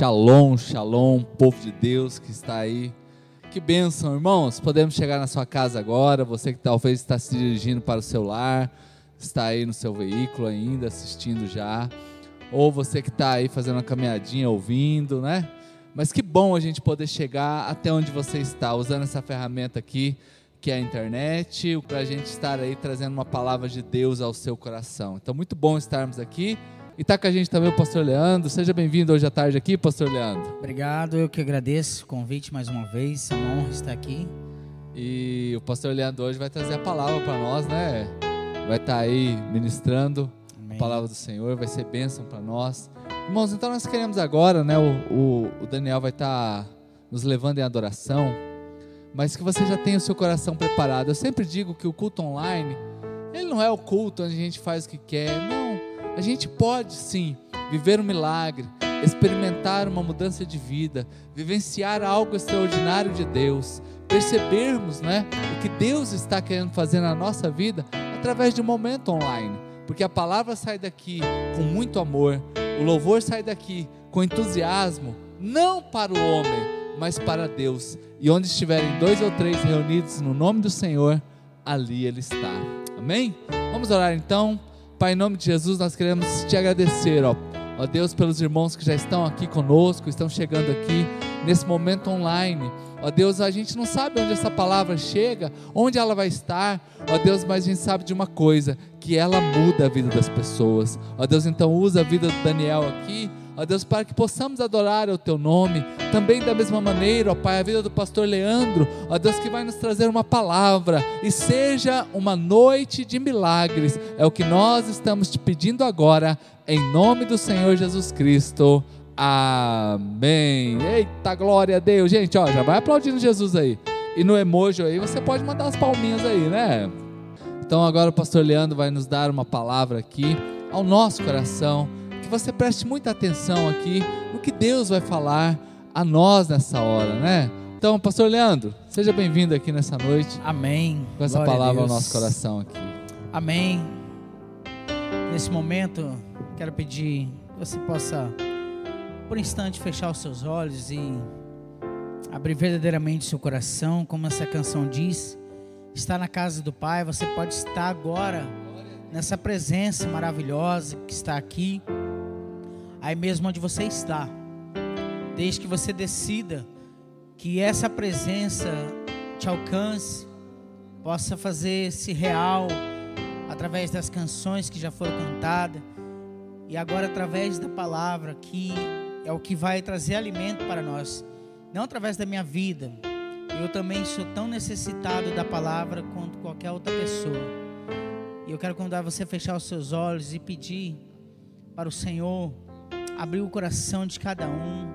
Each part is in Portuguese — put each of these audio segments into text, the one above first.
Shalom, shalom, povo de Deus que está aí. Que bênção, irmãos. Podemos chegar na sua casa agora. Você que talvez está se dirigindo para o seu lar, está aí no seu veículo ainda, assistindo já. Ou você que está aí fazendo uma caminhadinha, ouvindo, né? Mas que bom a gente poder chegar até onde você está, usando essa ferramenta aqui, que é a internet, para a gente estar aí trazendo uma palavra de Deus ao seu coração. Então, muito bom estarmos aqui. E está com a gente também o pastor Leandro. Seja bem-vindo hoje à tarde aqui, pastor Leandro. Obrigado, eu que agradeço o convite mais uma vez. É uma honra estar aqui. E o pastor Leandro hoje vai trazer a palavra para nós, né? Vai estar aí ministrando Amém. a palavra do Senhor, vai ser bênção para nós. Irmãos, então nós queremos agora, né? O, o, o Daniel vai estar nos levando em adoração, mas que você já tenha o seu coração preparado. Eu sempre digo que o culto online, ele não é o culto onde a gente faz o que quer, não a gente pode sim viver um milagre, experimentar uma mudança de vida, vivenciar algo extraordinário de Deus, percebermos, né, o que Deus está querendo fazer na nossa vida através de um momento online, porque a palavra sai daqui com muito amor, o louvor sai daqui com entusiasmo, não para o homem, mas para Deus. E onde estiverem dois ou três reunidos no nome do Senhor, ali Ele está. Amém? Vamos orar então. Pai, em nome de Jesus, nós queremos te agradecer, ó, ó Deus, pelos irmãos que já estão aqui conosco, estão chegando aqui nesse momento online. Ó Deus, a gente não sabe onde essa palavra chega, onde ela vai estar, ó Deus, mas a gente sabe de uma coisa, que ela muda a vida das pessoas. Ó Deus, então usa a vida do Daniel aqui, ó Deus, para que possamos adorar o Teu nome. Também da mesma maneira, ó Pai, a vida do pastor Leandro, ó Deus, que vai nos trazer uma palavra e seja uma noite de milagres. É o que nós estamos te pedindo agora, em nome do Senhor Jesus Cristo. Amém. Eita glória a Deus. Gente, ó, já vai aplaudindo Jesus aí. E no emoji aí você pode mandar as palminhas aí, né? Então agora o pastor Leandro vai nos dar uma palavra aqui ao nosso coração você preste muita atenção aqui no que Deus vai falar a nós nessa hora, né? Então, pastor Leandro, seja bem-vindo aqui nessa noite. Amém. Com essa Glória palavra ao nosso coração aqui. Amém. Nesse momento, quero pedir que você possa, por um instante, fechar os seus olhos e abrir verdadeiramente seu coração, como essa canção diz. Está na casa do Pai, você pode estar agora nessa presença maravilhosa que está aqui aí mesmo onde você está. Desde que você decida que essa presença te alcance, possa fazer-se real através das canções que já foram cantadas e agora através da palavra que é o que vai trazer alimento para nós, não através da minha vida. Eu também sou tão necessitado da palavra quanto qualquer outra pessoa. E eu quero convidar você a fechar os seus olhos e pedir para o Senhor abrir o coração de cada um.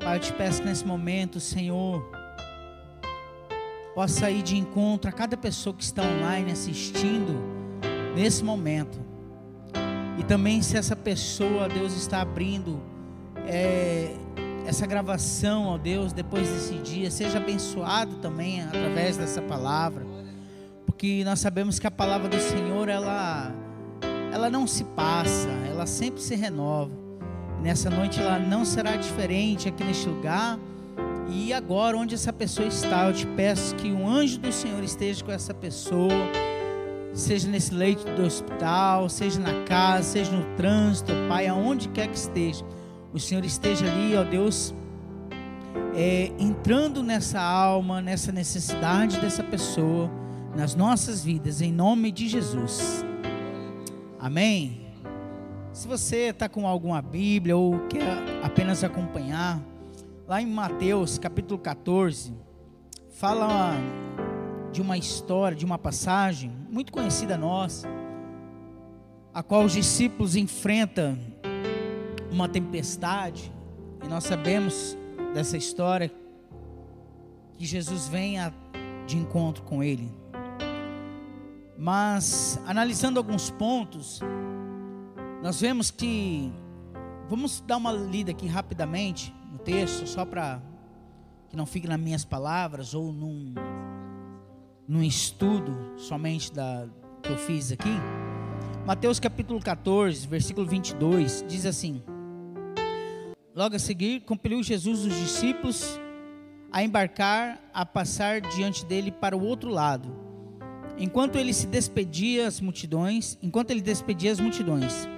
Pai, eu te peço que nesse momento, Senhor, possa ir de encontro a cada pessoa que está online assistindo nesse momento. E também se essa pessoa, Deus, está abrindo é, essa gravação, ó Deus, depois desse dia, seja abençoado também através dessa palavra. Porque nós sabemos que a palavra do Senhor, ela, ela não se passa, ela sempre se renova. Nessa noite ela não será diferente aqui neste lugar. E agora, onde essa pessoa está, eu te peço que um anjo do Senhor esteja com essa pessoa, seja nesse leito do hospital, seja na casa, seja no trânsito, Pai, aonde quer que esteja. O Senhor esteja ali, ó Deus, é, entrando nessa alma, nessa necessidade dessa pessoa, nas nossas vidas, em nome de Jesus. Amém. Se você está com alguma Bíblia ou quer apenas acompanhar, lá em Mateus capítulo 14, fala de uma história, de uma passagem muito conhecida nossa, a qual os discípulos enfrentam uma tempestade, e nós sabemos dessa história que Jesus vem a, de encontro com ele. Mas analisando alguns pontos, nós vemos que, vamos dar uma lida aqui rapidamente no texto, só para que não fique nas minhas palavras ou num, num estudo somente da, que eu fiz aqui. Mateus capítulo 14, versículo 22, diz assim: logo a seguir, compeliu Jesus os discípulos a embarcar, a passar diante dele para o outro lado. Enquanto ele se despedia as multidões, enquanto ele despedia as multidões,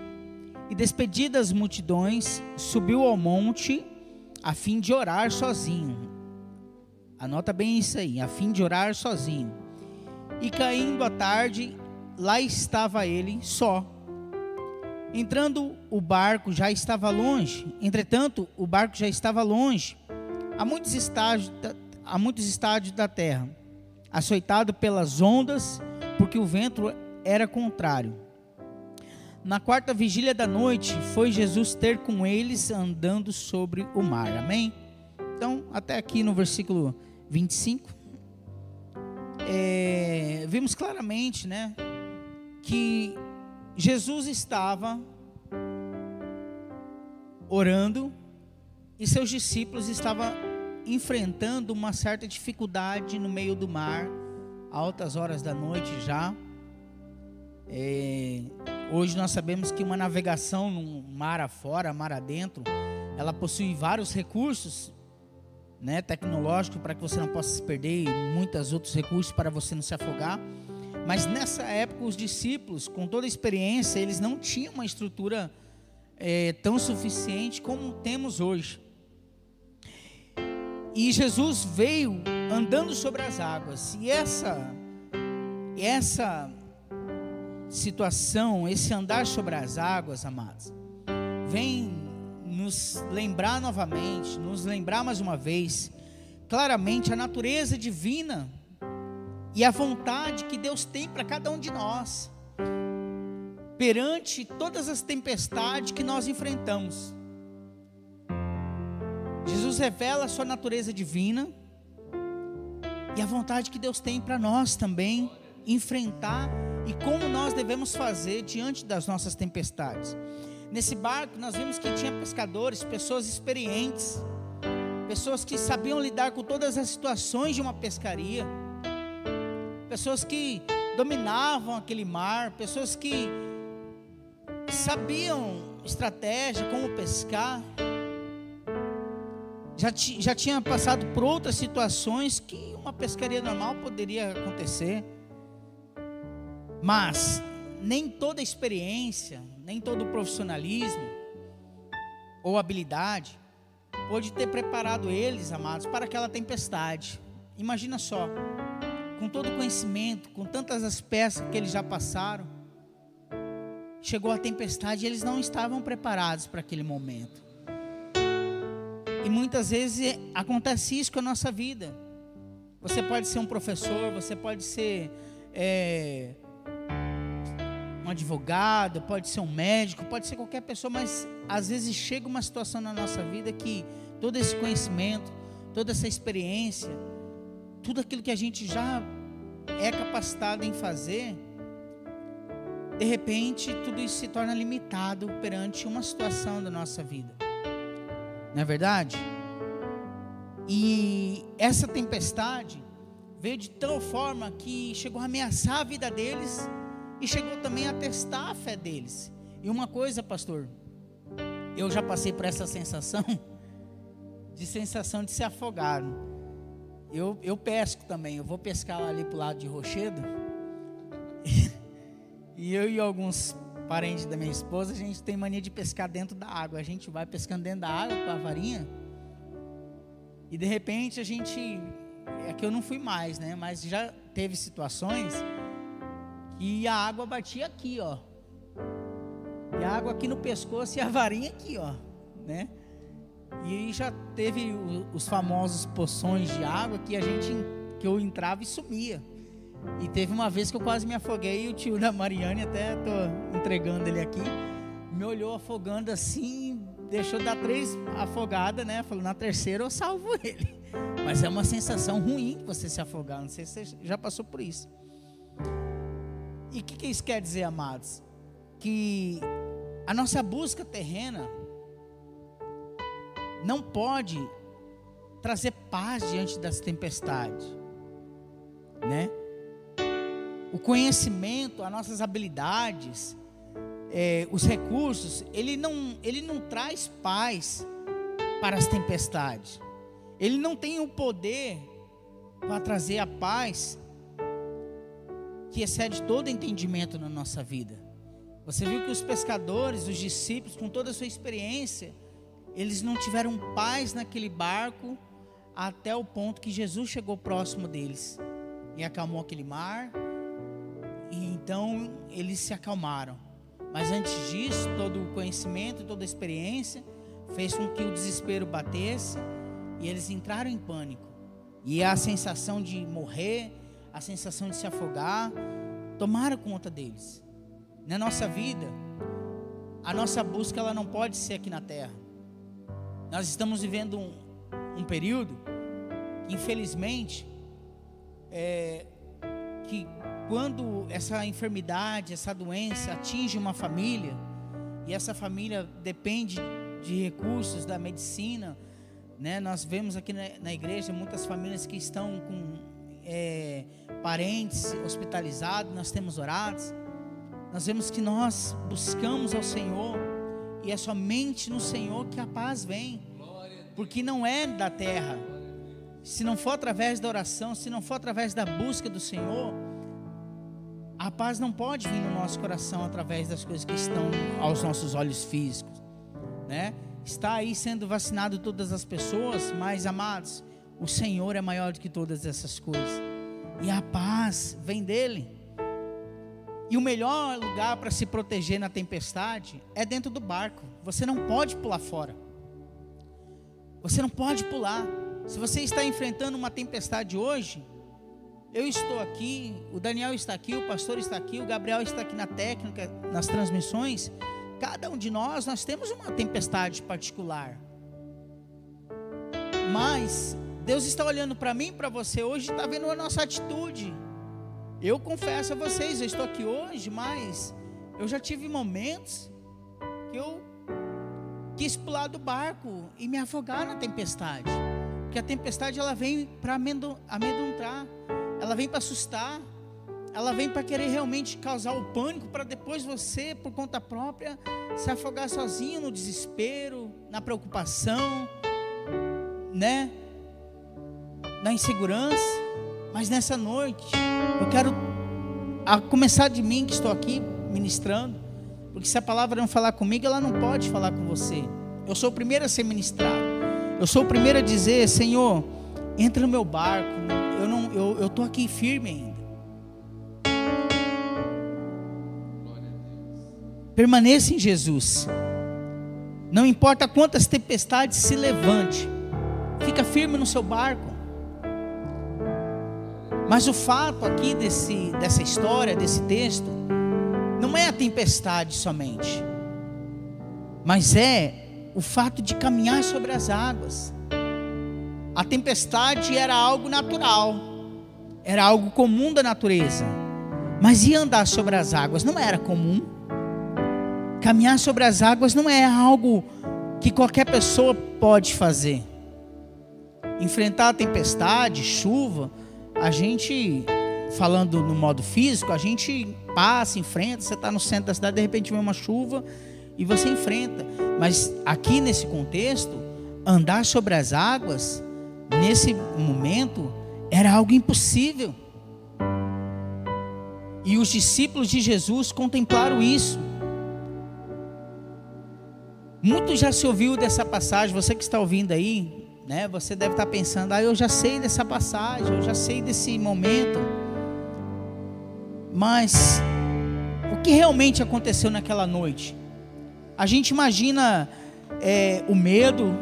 e despedidas as multidões, subiu ao monte a fim de orar sozinho. Anota bem isso aí, a fim de orar sozinho. E caindo a tarde, lá estava ele só. Entrando o barco já estava longe, entretanto, o barco já estava longe a muitos estádios, a muitos estádios da terra, açoitado pelas ondas, porque o vento era contrário. Na quarta vigília da noite, foi Jesus ter com eles andando sobre o mar. Amém? Então, até aqui no versículo 25, é, vimos claramente, né, que Jesus estava orando e seus discípulos estavam enfrentando uma certa dificuldade no meio do mar, altas horas da noite já. É, hoje nós sabemos que uma navegação no mar afora, mar adentro, ela possui vários recursos né, tecnológicos para que você não possa se perder e muitos outros recursos para você não se afogar. Mas nessa época, os discípulos, com toda a experiência, eles não tinham uma estrutura é, tão suficiente como temos hoje. E Jesus veio andando sobre as águas. E essa essa situação, esse andar sobre as águas, amados, vem nos lembrar novamente, nos lembrar mais uma vez, claramente a natureza divina e a vontade que Deus tem para cada um de nós, perante todas as tempestades que nós enfrentamos. Jesus revela a sua natureza divina e a vontade que Deus tem para nós também enfrentar e como nós devemos fazer diante das nossas tempestades. Nesse barco nós vimos que tinha pescadores, pessoas experientes, pessoas que sabiam lidar com todas as situações de uma pescaria, pessoas que dominavam aquele mar, pessoas que sabiam estratégia, como pescar já, já tinha passado por outras situações que uma pescaria normal poderia acontecer. Mas nem toda experiência, nem todo profissionalismo ou habilidade pode ter preparado eles, amados, para aquela tempestade. Imagina só, com todo o conhecimento, com tantas as peças que eles já passaram, chegou a tempestade e eles não estavam preparados para aquele momento. E muitas vezes acontece isso com a nossa vida. Você pode ser um professor, você pode ser é, um advogado, pode ser um médico, pode ser qualquer pessoa, mas às vezes chega uma situação na nossa vida que todo esse conhecimento, toda essa experiência, tudo aquilo que a gente já é capacitado em fazer, de repente tudo isso se torna limitado perante uma situação da nossa vida. Não é verdade? E essa tempestade veio de tal forma que chegou a ameaçar a vida deles e chegou também a testar a fé deles. E uma coisa, pastor, eu já passei por essa sensação de sensação de se afogar. Eu, eu pesco também, eu vou pescar ali para o lado de Rochedo. e eu e alguns parente da minha esposa, a gente tem mania de pescar dentro da água. A gente vai pescando dentro da água com a varinha. E de repente a gente. É que eu não fui mais, né? Mas já teve situações que a água batia aqui, ó. E a água aqui no pescoço e a varinha aqui, ó. Né? E já teve os famosos poções de água que a gente que eu entrava e sumia. E teve uma vez que eu quase me afoguei e o tio da Mariane, até tô entregando ele aqui, me olhou afogando assim, deixou dar três afogadas, né? Falou, na terceira eu salvo ele. Mas é uma sensação ruim você se afogar, não sei se você já passou por isso. E o que, que isso quer dizer, amados? Que a nossa busca terrena não pode trazer paz diante das tempestades, né? o conhecimento, as nossas habilidades, é, os recursos, ele não, ele não traz paz para as tempestades. Ele não tem o poder para trazer a paz que excede todo entendimento na nossa vida. Você viu que os pescadores, os discípulos, com toda a sua experiência, eles não tiveram paz naquele barco até o ponto que Jesus chegou próximo deles e acalmou aquele mar. E então eles se acalmaram. Mas antes disso, todo o conhecimento, toda a experiência fez com que o desespero batesse e eles entraram em pânico. E a sensação de morrer, a sensação de se afogar, tomaram conta deles. Na nossa vida, a nossa busca ela não pode ser aqui na terra. Nós estamos vivendo um, um período, infelizmente, é, que quando essa enfermidade, essa doença atinge uma família, e essa família depende de recursos da medicina, né? Nós vemos aqui na, na igreja muitas famílias que estão com é, parentes hospitalizados, nós temos orados, nós vemos que nós buscamos ao Senhor e é somente no Senhor que a paz vem, porque não é da terra. Se não for através da oração, se não for através da busca do Senhor, a paz não pode vir no nosso coração através das coisas que estão aos nossos olhos físicos, né? Está aí sendo vacinado todas as pessoas, mas amados, o Senhor é maior do que todas essas coisas. E a paz vem dele. E o melhor lugar para se proteger na tempestade é dentro do barco. Você não pode pular fora. Você não pode pular. Se você está enfrentando uma tempestade hoje, eu estou aqui, o Daniel está aqui, o pastor está aqui, o Gabriel está aqui na técnica, nas transmissões. Cada um de nós, nós temos uma tempestade particular. Mas Deus está olhando para mim, para você hoje, está vendo a nossa atitude. Eu confesso a vocês, eu estou aqui hoje, mas eu já tive momentos que eu quis pular do barco e me afogar na tempestade. Porque a tempestade ela vem para amedrontar ela vem para assustar, ela vem para querer realmente causar o pânico, para depois você, por conta própria, se afogar sozinho no desespero, na preocupação, né? Na insegurança. Mas nessa noite, eu quero a começar de mim que estou aqui ministrando, porque se a palavra não falar comigo, ela não pode falar com você. Eu sou o primeiro a ser ministrado. Eu sou o primeiro a dizer, Senhor, entra no meu barco, eu não, eu, eu tô aqui firme ainda. Permaneça em Jesus. Não importa quantas tempestades se levante, fica firme no seu barco. Mas o fato aqui desse, dessa história, desse texto, não é a tempestade somente, mas é o fato de caminhar sobre as águas. A tempestade era algo natural, era algo comum da natureza. Mas e andar sobre as águas não era comum. Caminhar sobre as águas não é algo que qualquer pessoa pode fazer. Enfrentar a tempestade, chuva, a gente, falando no modo físico, a gente passa, enfrenta. Você está no centro da cidade, de repente vem uma chuva e você enfrenta. Mas aqui nesse contexto, andar sobre as águas nesse momento era algo impossível. E os discípulos de Jesus contemplaram isso. Muito já se ouviu dessa passagem, você que está ouvindo aí, né? Você deve estar pensando: "Ah, eu já sei dessa passagem, eu já sei desse momento". Mas o que realmente aconteceu naquela noite? A gente imagina é, o medo,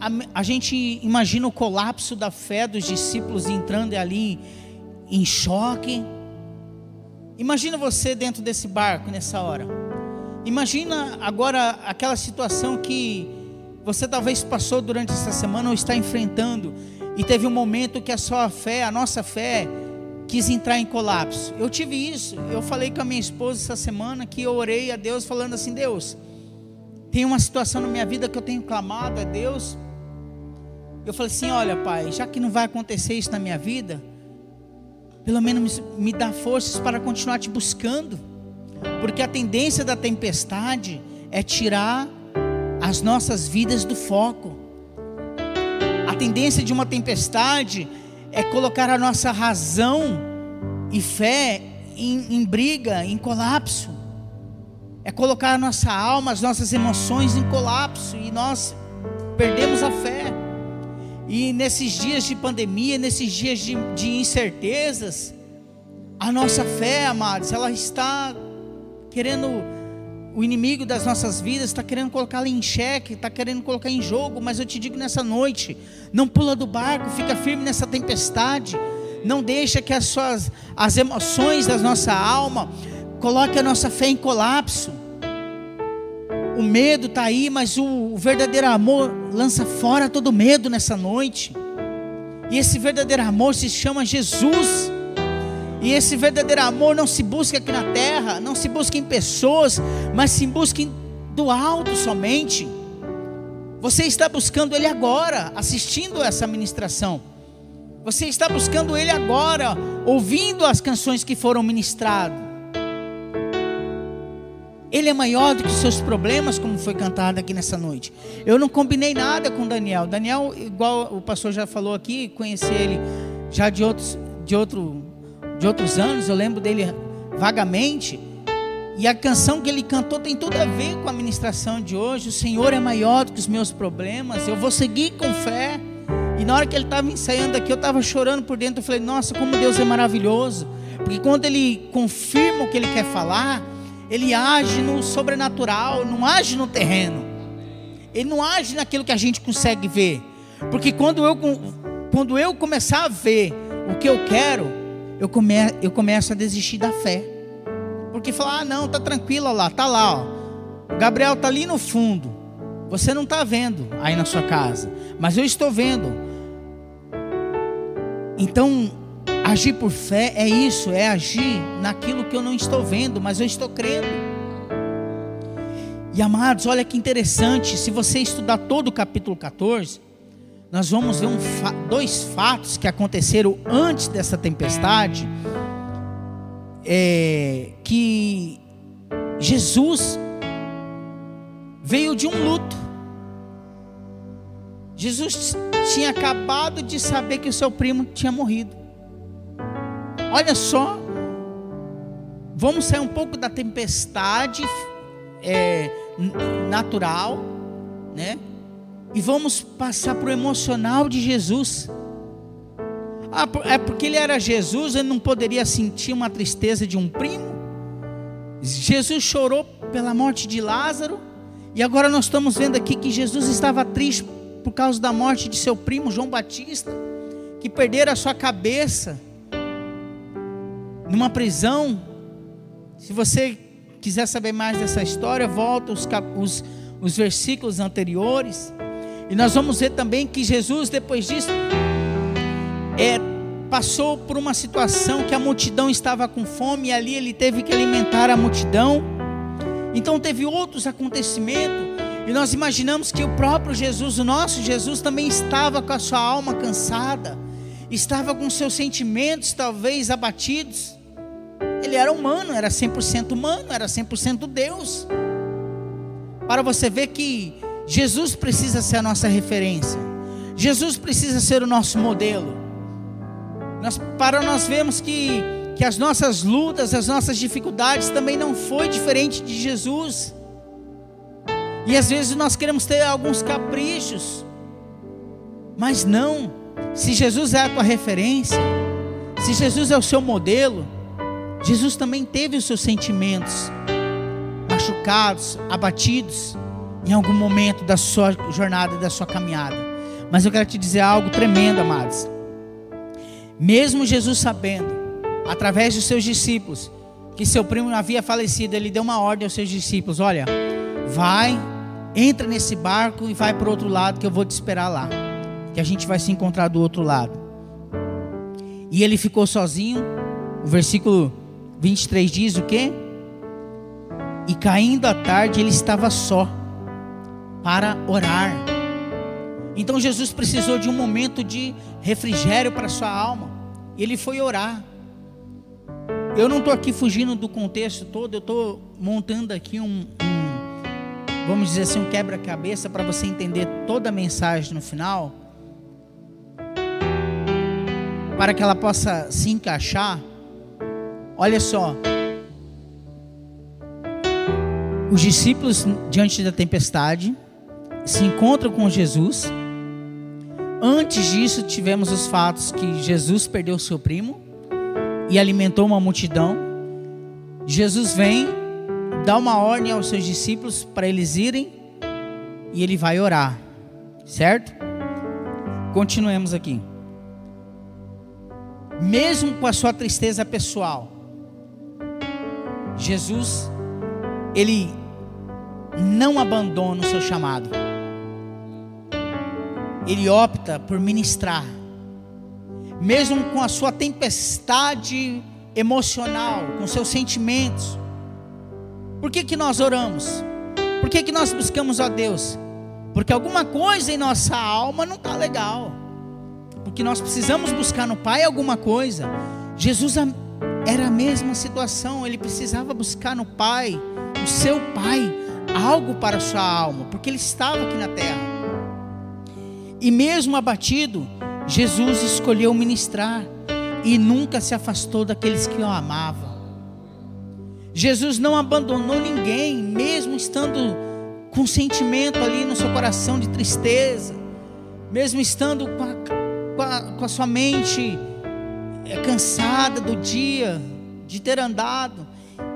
a, a gente imagina o colapso da fé dos discípulos entrando ali em choque. Imagina você dentro desse barco nessa hora. Imagina agora aquela situação que você talvez passou durante essa semana ou está enfrentando e teve um momento que a sua fé, a nossa fé, quis entrar em colapso. Eu tive isso. Eu falei com a minha esposa essa semana que eu orei a Deus falando assim: Deus, tem uma situação na minha vida que eu tenho clamado a Deus eu falei assim: olha, pai, já que não vai acontecer isso na minha vida, pelo menos me dá forças para continuar te buscando, porque a tendência da tempestade é tirar as nossas vidas do foco, tendência de uma tempestade é colocar a nossa razão e fé em, em briga, em colapso. É colocar a nossa alma, as nossas emoções em colapso e nós perdemos a fé. E nesses dias de pandemia, nesses dias de, de incertezas, a nossa fé, amados, ela está querendo, o inimigo das nossas vidas está querendo colocá-la em xeque, está querendo colocar em jogo, mas eu te digo nessa noite: não pula do barco, fica firme nessa tempestade, não deixa que as suas as emoções da nossa alma coloque a nossa fé em colapso. O medo está aí, mas o verdadeiro amor lança fora todo medo nessa noite. E esse verdadeiro amor se chama Jesus. E esse verdadeiro amor não se busca aqui na terra, não se busca em pessoas, mas se busca do alto somente. Você está buscando Ele agora, assistindo essa ministração. Você está buscando Ele agora, ouvindo as canções que foram ministradas. Ele é maior do que os seus problemas, como foi cantado aqui nessa noite. Eu não combinei nada com Daniel. Daniel, igual o pastor já falou aqui, conheci ele já de outros, de outro, de outros anos. Eu lembro dele vagamente. E a canção que ele cantou tem tudo a ver com a ministração de hoje. O Senhor é maior do que os meus problemas. Eu vou seguir com fé. E na hora que ele estava ensaiando aqui, eu estava chorando por dentro. Eu falei, nossa, como Deus é maravilhoso. Porque quando ele confirma o que ele quer falar ele age no sobrenatural, não age no terreno. Ele não age naquilo que a gente consegue ver. Porque quando eu, quando eu começar a ver o que eu quero, eu, come, eu começo a desistir da fé. Porque falar, ah, não, tá tranquila lá, tá lá, ó. O Gabriel tá ali no fundo. Você não está vendo aí na sua casa, mas eu estou vendo. Então, Agir por fé é isso, é agir naquilo que eu não estou vendo, mas eu estou crendo. E amados, olha que interessante, se você estudar todo o capítulo 14, nós vamos ver um dois fatos que aconteceram antes dessa tempestade, é, que Jesus veio de um luto. Jesus tinha acabado de saber que o seu primo tinha morrido. Olha só, vamos sair um pouco da tempestade é, natural, né? E vamos passar para o emocional de Jesus. Ah, é porque ele era Jesus, ele não poderia sentir uma tristeza de um primo. Jesus chorou pela morte de Lázaro, e agora nós estamos vendo aqui que Jesus estava triste por causa da morte de seu primo João Batista, que perderam a sua cabeça numa prisão. Se você quiser saber mais dessa história, volta os, os, os versículos anteriores. E nós vamos ver também que Jesus, depois disso, é, passou por uma situação que a multidão estava com fome e ali ele teve que alimentar a multidão. Então teve outros acontecimentos. E nós imaginamos que o próprio Jesus, o nosso Jesus, também estava com a sua alma cansada, estava com seus sentimentos talvez abatidos. Ele era humano, era 100% humano, era 100% Deus. Para você ver que Jesus precisa ser a nossa referência. Jesus precisa ser o nosso modelo. Nós, para nós vermos que, que as nossas lutas, as nossas dificuldades também não foi diferente de Jesus. E às vezes nós queremos ter alguns caprichos. Mas não. Se Jesus é a tua referência, se Jesus é o seu modelo, Jesus também teve os seus sentimentos machucados, abatidos em algum momento da sua jornada, da sua caminhada. Mas eu quero te dizer algo tremendo, amados. Mesmo Jesus sabendo, através dos seus discípulos, que seu primo havia falecido, ele deu uma ordem aos seus discípulos: Olha, vai, entra nesse barco e vai para o outro lado, que eu vou te esperar lá. Que a gente vai se encontrar do outro lado. E ele ficou sozinho. O versículo 23 diz o quê? E caindo a tarde, ele estava só para orar. Então Jesus precisou de um momento de refrigério para sua alma. Ele foi orar. Eu não estou aqui fugindo do contexto todo, eu estou montando aqui um, um, vamos dizer assim, um quebra-cabeça para você entender toda a mensagem no final. para que ela possa se encaixar, olha só. Os discípulos, diante da tempestade, se encontram com Jesus. Antes disso, tivemos os fatos que Jesus perdeu seu primo e alimentou uma multidão. Jesus vem, dá uma ordem aos seus discípulos para eles irem e ele vai orar, certo? Continuemos aqui. Mesmo com a sua tristeza pessoal, Jesus, ele não abandona o seu chamado. Ele opta por ministrar. Mesmo com a sua tempestade emocional, com seus sentimentos. Por que, que nós oramos? Por que, que nós buscamos a Deus? Porque alguma coisa em nossa alma não está legal. Porque nós precisamos buscar no Pai alguma coisa. Jesus era a mesma situação, ele precisava buscar no Pai, o seu Pai, algo para a sua alma, porque ele estava aqui na terra. E mesmo abatido, Jesus escolheu ministrar e nunca se afastou daqueles que o amavam. Jesus não abandonou ninguém, mesmo estando com sentimento ali no seu coração de tristeza, mesmo estando com a, com a, com a sua mente é, cansada do dia, de ter andado,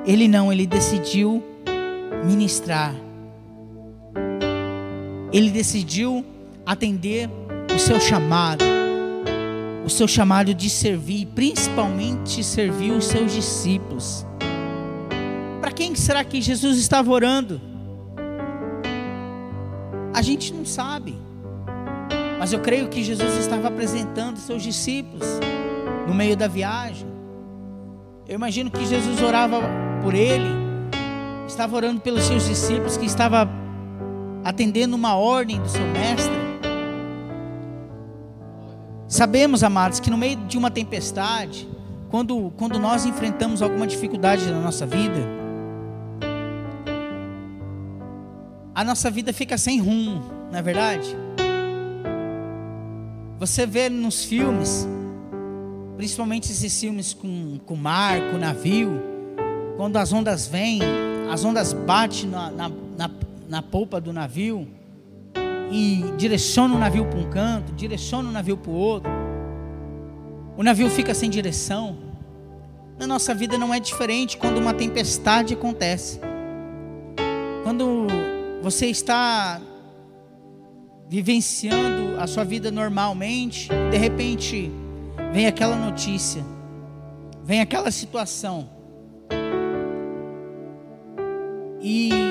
ele não, ele decidiu ministrar. Ele decidiu atender o seu chamado, o seu chamado de servir, principalmente servir os seus discípulos. Para quem será que Jesus estava orando? A gente não sabe, mas eu creio que Jesus estava apresentando seus discípulos no meio da viagem. Eu imagino que Jesus orava por ele estava orando pelos seus discípulos, que estava atendendo uma ordem do seu mestre. Sabemos, amados, que no meio de uma tempestade, quando, quando nós enfrentamos alguma dificuldade na nossa vida, a nossa vida fica sem rumo, não é verdade? Você vê nos filmes, principalmente esses filmes com, com mar, com navio, quando as ondas vêm, as ondas batem na, na, na, na polpa do navio e direcionam o navio para um canto, direcionam o navio para o outro. O navio fica sem direção. Na nossa vida não é diferente quando uma tempestade acontece. Quando você está vivenciando a sua vida normalmente, de repente vem aquela notícia, vem aquela situação e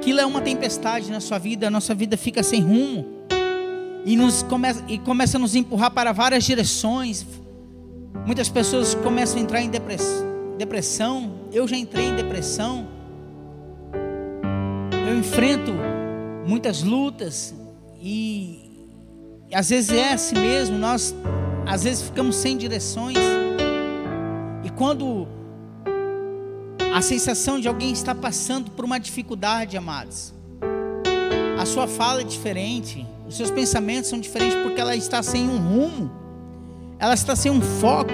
aquilo é uma tempestade na sua vida, a nossa vida fica sem rumo e, nos começa, e começa a nos empurrar para várias direções. Muitas pessoas começam a entrar em depressão. Eu já entrei em depressão. Eu enfrento muitas lutas e, e às vezes é assim mesmo. Nós às vezes ficamos sem direções. E quando a sensação de alguém estar passando por uma dificuldade, amados. A sua fala é diferente, os seus pensamentos são diferentes porque ela está sem um rumo, ela está sem um foco.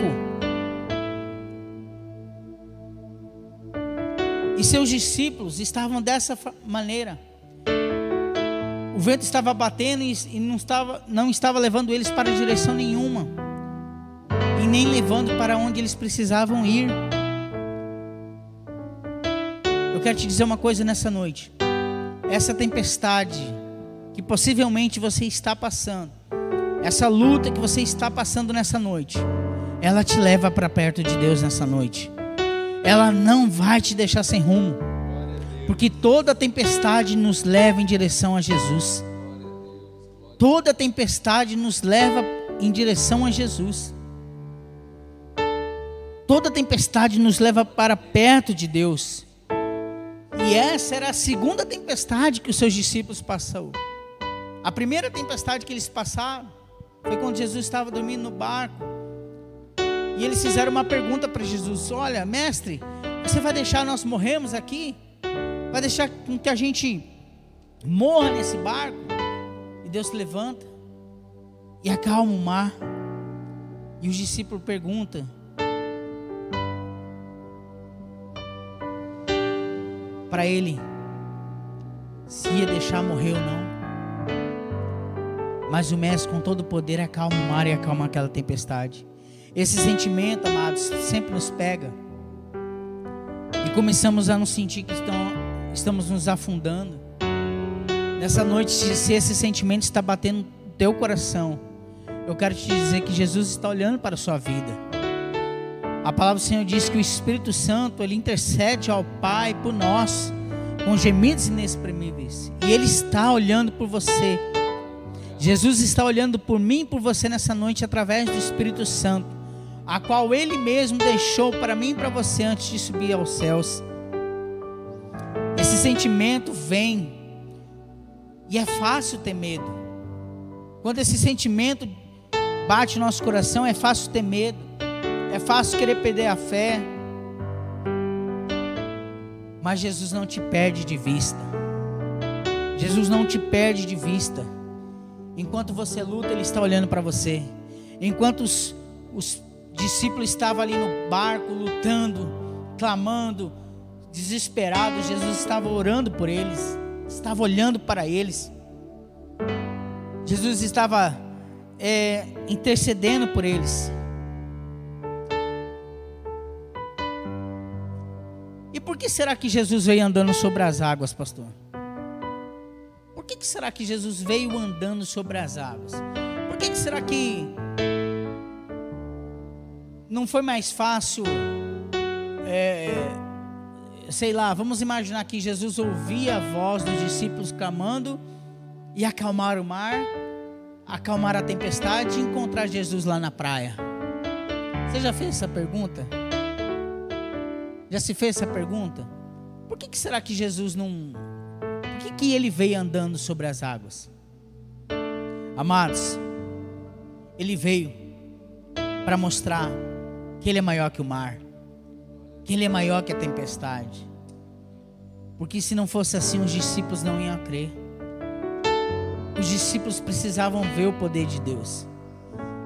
E seus discípulos estavam dessa maneira. O vento estava batendo e não estava, não estava levando eles para direção nenhuma, e nem levando para onde eles precisavam ir quero te dizer uma coisa nessa noite. Essa tempestade que possivelmente você está passando, essa luta que você está passando nessa noite, ela te leva para perto de Deus nessa noite. Ela não vai te deixar sem rumo. Porque toda tempestade nos leva em direção a Jesus. Toda tempestade nos leva em direção a Jesus. Toda tempestade nos leva para perto de Deus. E essa era a segunda tempestade que os seus discípulos passaram. A primeira tempestade que eles passaram foi quando Jesus estava dormindo no barco. E eles fizeram uma pergunta para Jesus: Olha, mestre, você vai deixar nós morrermos aqui? Vai deixar com que a gente morra nesse barco? E Deus se levanta e acalma o mar. E o discípulo pergunta: para ele se ia deixar morrer ou não. Mas o mestre, com todo o poder, acalma o mar e acalma aquela tempestade. Esse sentimento, amados, sempre nos pega. E começamos a nos sentir que estão, estamos nos afundando. Nessa noite, se esse sentimento está batendo no teu coração, eu quero te dizer que Jesus está olhando para a sua vida. A palavra do Senhor diz que o Espírito Santo, ele intercede ao Pai por nós, com gemidos inexprimíveis. E ele está olhando por você. Jesus está olhando por mim e por você nessa noite através do Espírito Santo a qual Ele mesmo deixou para mim e para você antes de subir aos céus. Esse sentimento vem, e é fácil ter medo. Quando esse sentimento bate no nosso coração, é fácil ter medo, é fácil querer perder a fé. Mas Jesus não te perde de vista. Jesus não te perde de vista. Enquanto você luta, Ele está olhando para você. Enquanto os, os discípulo estava ali no barco, lutando, clamando, desesperado. Jesus estava orando por eles, estava olhando para eles. Jesus estava é, intercedendo por eles. Por que será que Jesus veio andando sobre as águas, pastor? Por que, que será que Jesus veio andando sobre as águas? Por que, que será que não foi mais fácil, é, sei lá, vamos imaginar que Jesus ouvia a voz dos discípulos clamando e acalmar o mar, acalmar a tempestade e encontrar Jesus lá na praia. Você já fez essa pergunta? Já se fez essa pergunta? Por que, que será que Jesus não. Por que, que ele veio andando sobre as águas? Amados, ele veio para mostrar que Ele é maior que o mar, que Ele é maior que a tempestade. Porque se não fosse assim, os discípulos não iam crer. Os discípulos precisavam ver o poder de Deus.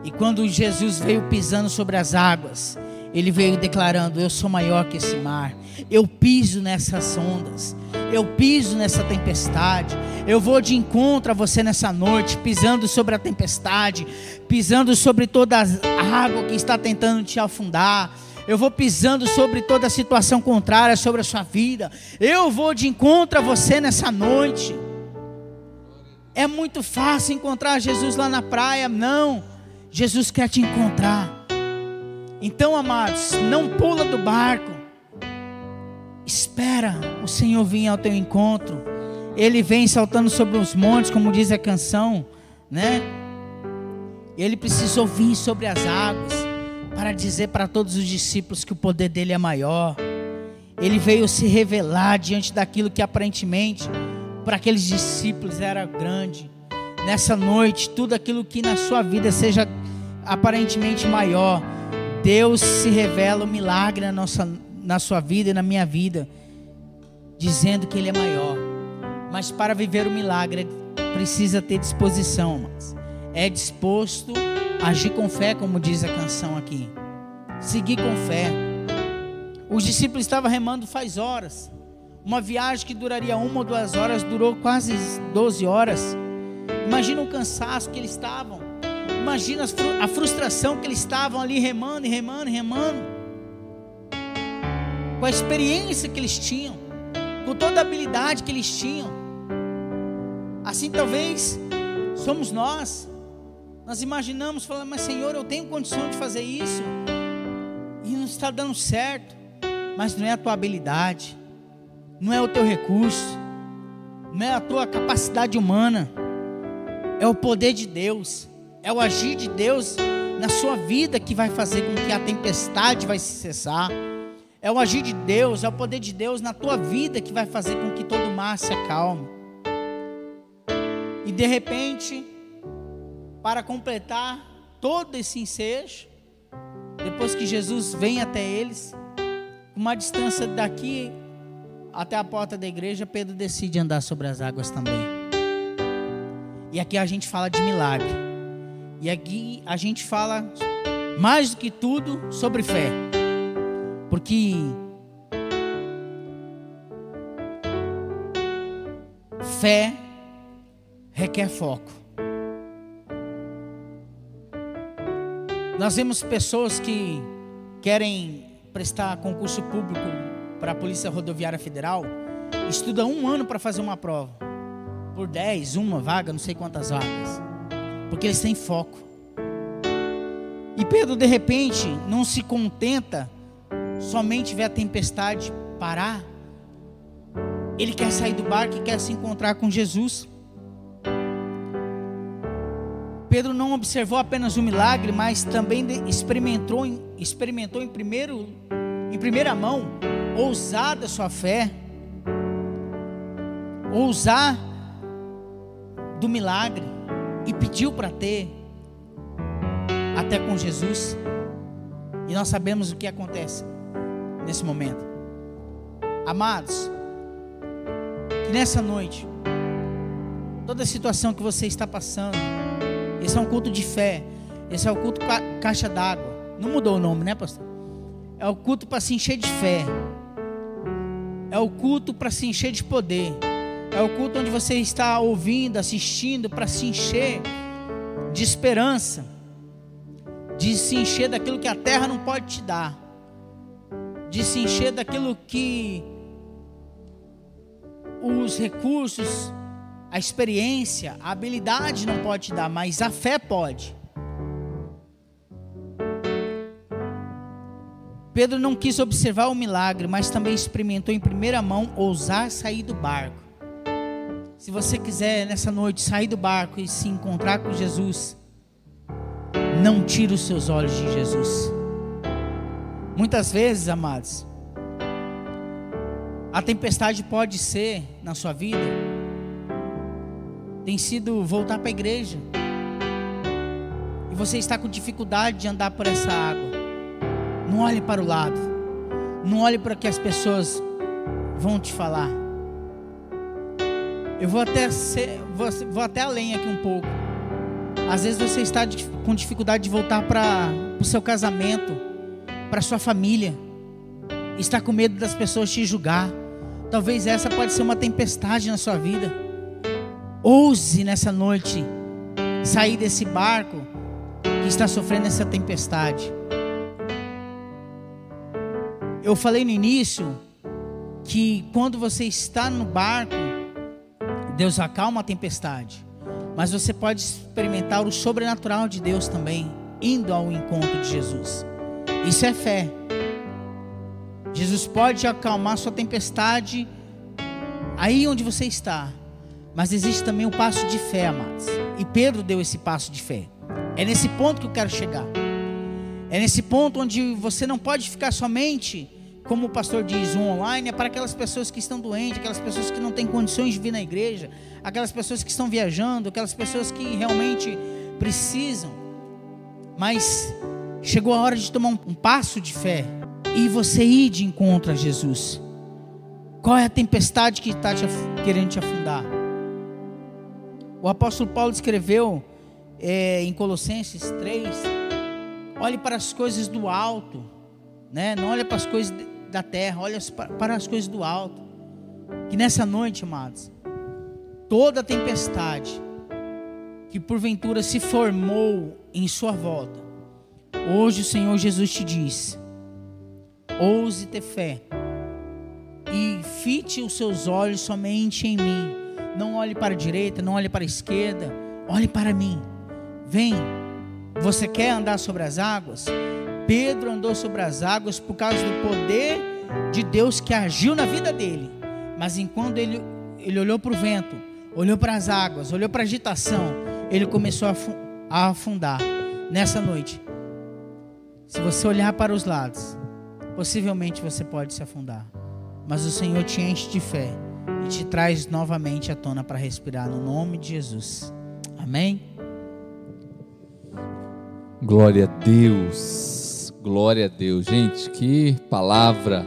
E quando Jesus veio pisando sobre as águas, ele veio declarando: Eu sou maior que esse mar. Eu piso nessas ondas. Eu piso nessa tempestade. Eu vou de encontro a você nessa noite, pisando sobre a tempestade, pisando sobre toda a água que está tentando te afundar. Eu vou pisando sobre toda a situação contrária sobre a sua vida. Eu vou de encontro a você nessa noite. É muito fácil encontrar Jesus lá na praia. Não. Jesus quer te encontrar. Então, amados, não pula do barco. Espera o Senhor vir ao teu encontro. Ele vem saltando sobre os montes, como diz a canção, né? Ele precisou vir sobre as águas para dizer para todos os discípulos que o poder dele é maior. Ele veio se revelar diante daquilo que aparentemente para aqueles discípulos era grande. Nessa noite, tudo aquilo que na sua vida seja aparentemente maior, Deus se revela um milagre na nossa na sua vida e na minha vida, dizendo que Ele é maior. Mas para viver o milagre, precisa ter disposição, mas é disposto a agir com fé, como diz a canção aqui. Seguir com fé. Os discípulos estavam remando faz horas. Uma viagem que duraria uma ou duas horas durou quase 12 horas. Imagina o cansaço que eles estavam. Imagina a frustração que eles estavam ali remando remando remando. Com a experiência que eles tinham, com toda a habilidade que eles tinham. Assim talvez somos nós. Nós imaginamos, falando, mas Senhor, eu tenho condição de fazer isso, e não está dando certo, mas não é a tua habilidade, não é o teu recurso, não é a tua capacidade humana, é o poder de Deus, é o agir de Deus na sua vida que vai fazer com que a tempestade vai se cessar. É o agir de Deus, é o poder de Deus na tua vida que vai fazer com que todo mar se acalme. E de repente, para completar todo esse ensejo, depois que Jesus vem até eles, uma distância daqui até a porta da igreja, Pedro decide andar sobre as águas também. E aqui a gente fala de milagre. E aqui a gente fala mais do que tudo, sobre fé. Porque fé requer foco. Nós vemos pessoas que querem prestar concurso público para a Polícia Rodoviária Federal, estudam um ano para fazer uma prova. Por 10, uma vaga, não sei quantas vagas. Porque eles têm foco. E Pedro, de repente, não se contenta somente ver a tempestade parar. Ele quer sair do barco e quer se encontrar com Jesus. Pedro não observou apenas o milagre, mas também experimentou, experimentou em, primeiro, em primeira mão ousar da sua fé, ousar do milagre e pediu para ter até com Jesus. E nós sabemos o que acontece nesse momento. Amados, que nessa noite, toda a situação que você está passando, esse é um culto de fé. Esse é o culto ca caixa d'água. Não mudou o nome, né, pastor? É o culto para se encher de fé. É o culto para se encher de poder. É o culto onde você está ouvindo, assistindo para se encher de esperança. De se encher daquilo que a terra não pode te dar. De se encher daquilo que os recursos a experiência, a habilidade não pode te dar, mas a fé pode. Pedro não quis observar o milagre, mas também experimentou em primeira mão ousar sair do barco. Se você quiser nessa noite sair do barco e se encontrar com Jesus, não tire os seus olhos de Jesus. Muitas vezes, amados, a tempestade pode ser na sua vida tem sido voltar para a igreja. E você está com dificuldade de andar por essa água. Não olhe para o lado. Não olhe para o que as pessoas vão te falar. Eu vou até, ser, vou, vou até além aqui um pouco. Às vezes você está com dificuldade de voltar para o seu casamento, para sua família. Está com medo das pessoas te julgar. Talvez essa pode ser uma tempestade na sua vida. Ouse nessa noite sair desse barco que está sofrendo essa tempestade. Eu falei no início que quando você está no barco, Deus acalma a tempestade, mas você pode experimentar o sobrenatural de Deus também, indo ao encontro de Jesus. Isso é fé. Jesus pode acalmar sua tempestade aí onde você está mas existe também o passo de fé, amados. E Pedro deu esse passo de fé. É nesse ponto que eu quero chegar. É nesse ponto onde você não pode ficar somente, como o pastor diz, um online, é para aquelas pessoas que estão doentes, aquelas pessoas que não têm condições de vir na igreja, aquelas pessoas que estão viajando, aquelas pessoas que realmente precisam. Mas chegou a hora de tomar um, passo de fé e você ir de encontro a Jesus. Qual é a tempestade que está te, querendo te afundar? O apóstolo Paulo escreveu é, em Colossenses 3: olhe para as coisas do alto, né? não olhe para as coisas da terra, olhe para as coisas do alto. Que nessa noite, amados, toda tempestade que porventura se formou em sua volta, hoje o Senhor Jesus te diz: ouse ter fé e fite os seus olhos somente em mim não olhe para a direita, não olhe para a esquerda. Olhe para mim. Vem. Você quer andar sobre as águas? Pedro andou sobre as águas por causa do poder de Deus que agiu na vida dele. Mas enquanto ele, ele olhou para o vento, olhou para as águas, olhou para a agitação, ele começou a afundar. Nessa noite, se você olhar para os lados, possivelmente você pode se afundar. Mas o Senhor te enche de fé e te traz novamente à tona para respirar no nome de Jesus. Amém? Glória a Deus. Glória a Deus. Gente, que palavra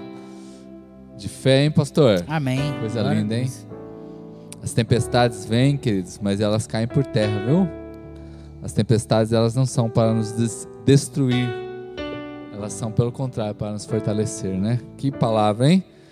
de fé, hein, pastor? Amém. Coisa Glória linda, hein? As tempestades vêm, queridos, mas elas caem por terra, viu? As tempestades, elas não são para nos destruir, Elas são, pelo contrário, para nos fortalecer, né? Que palavra, hein?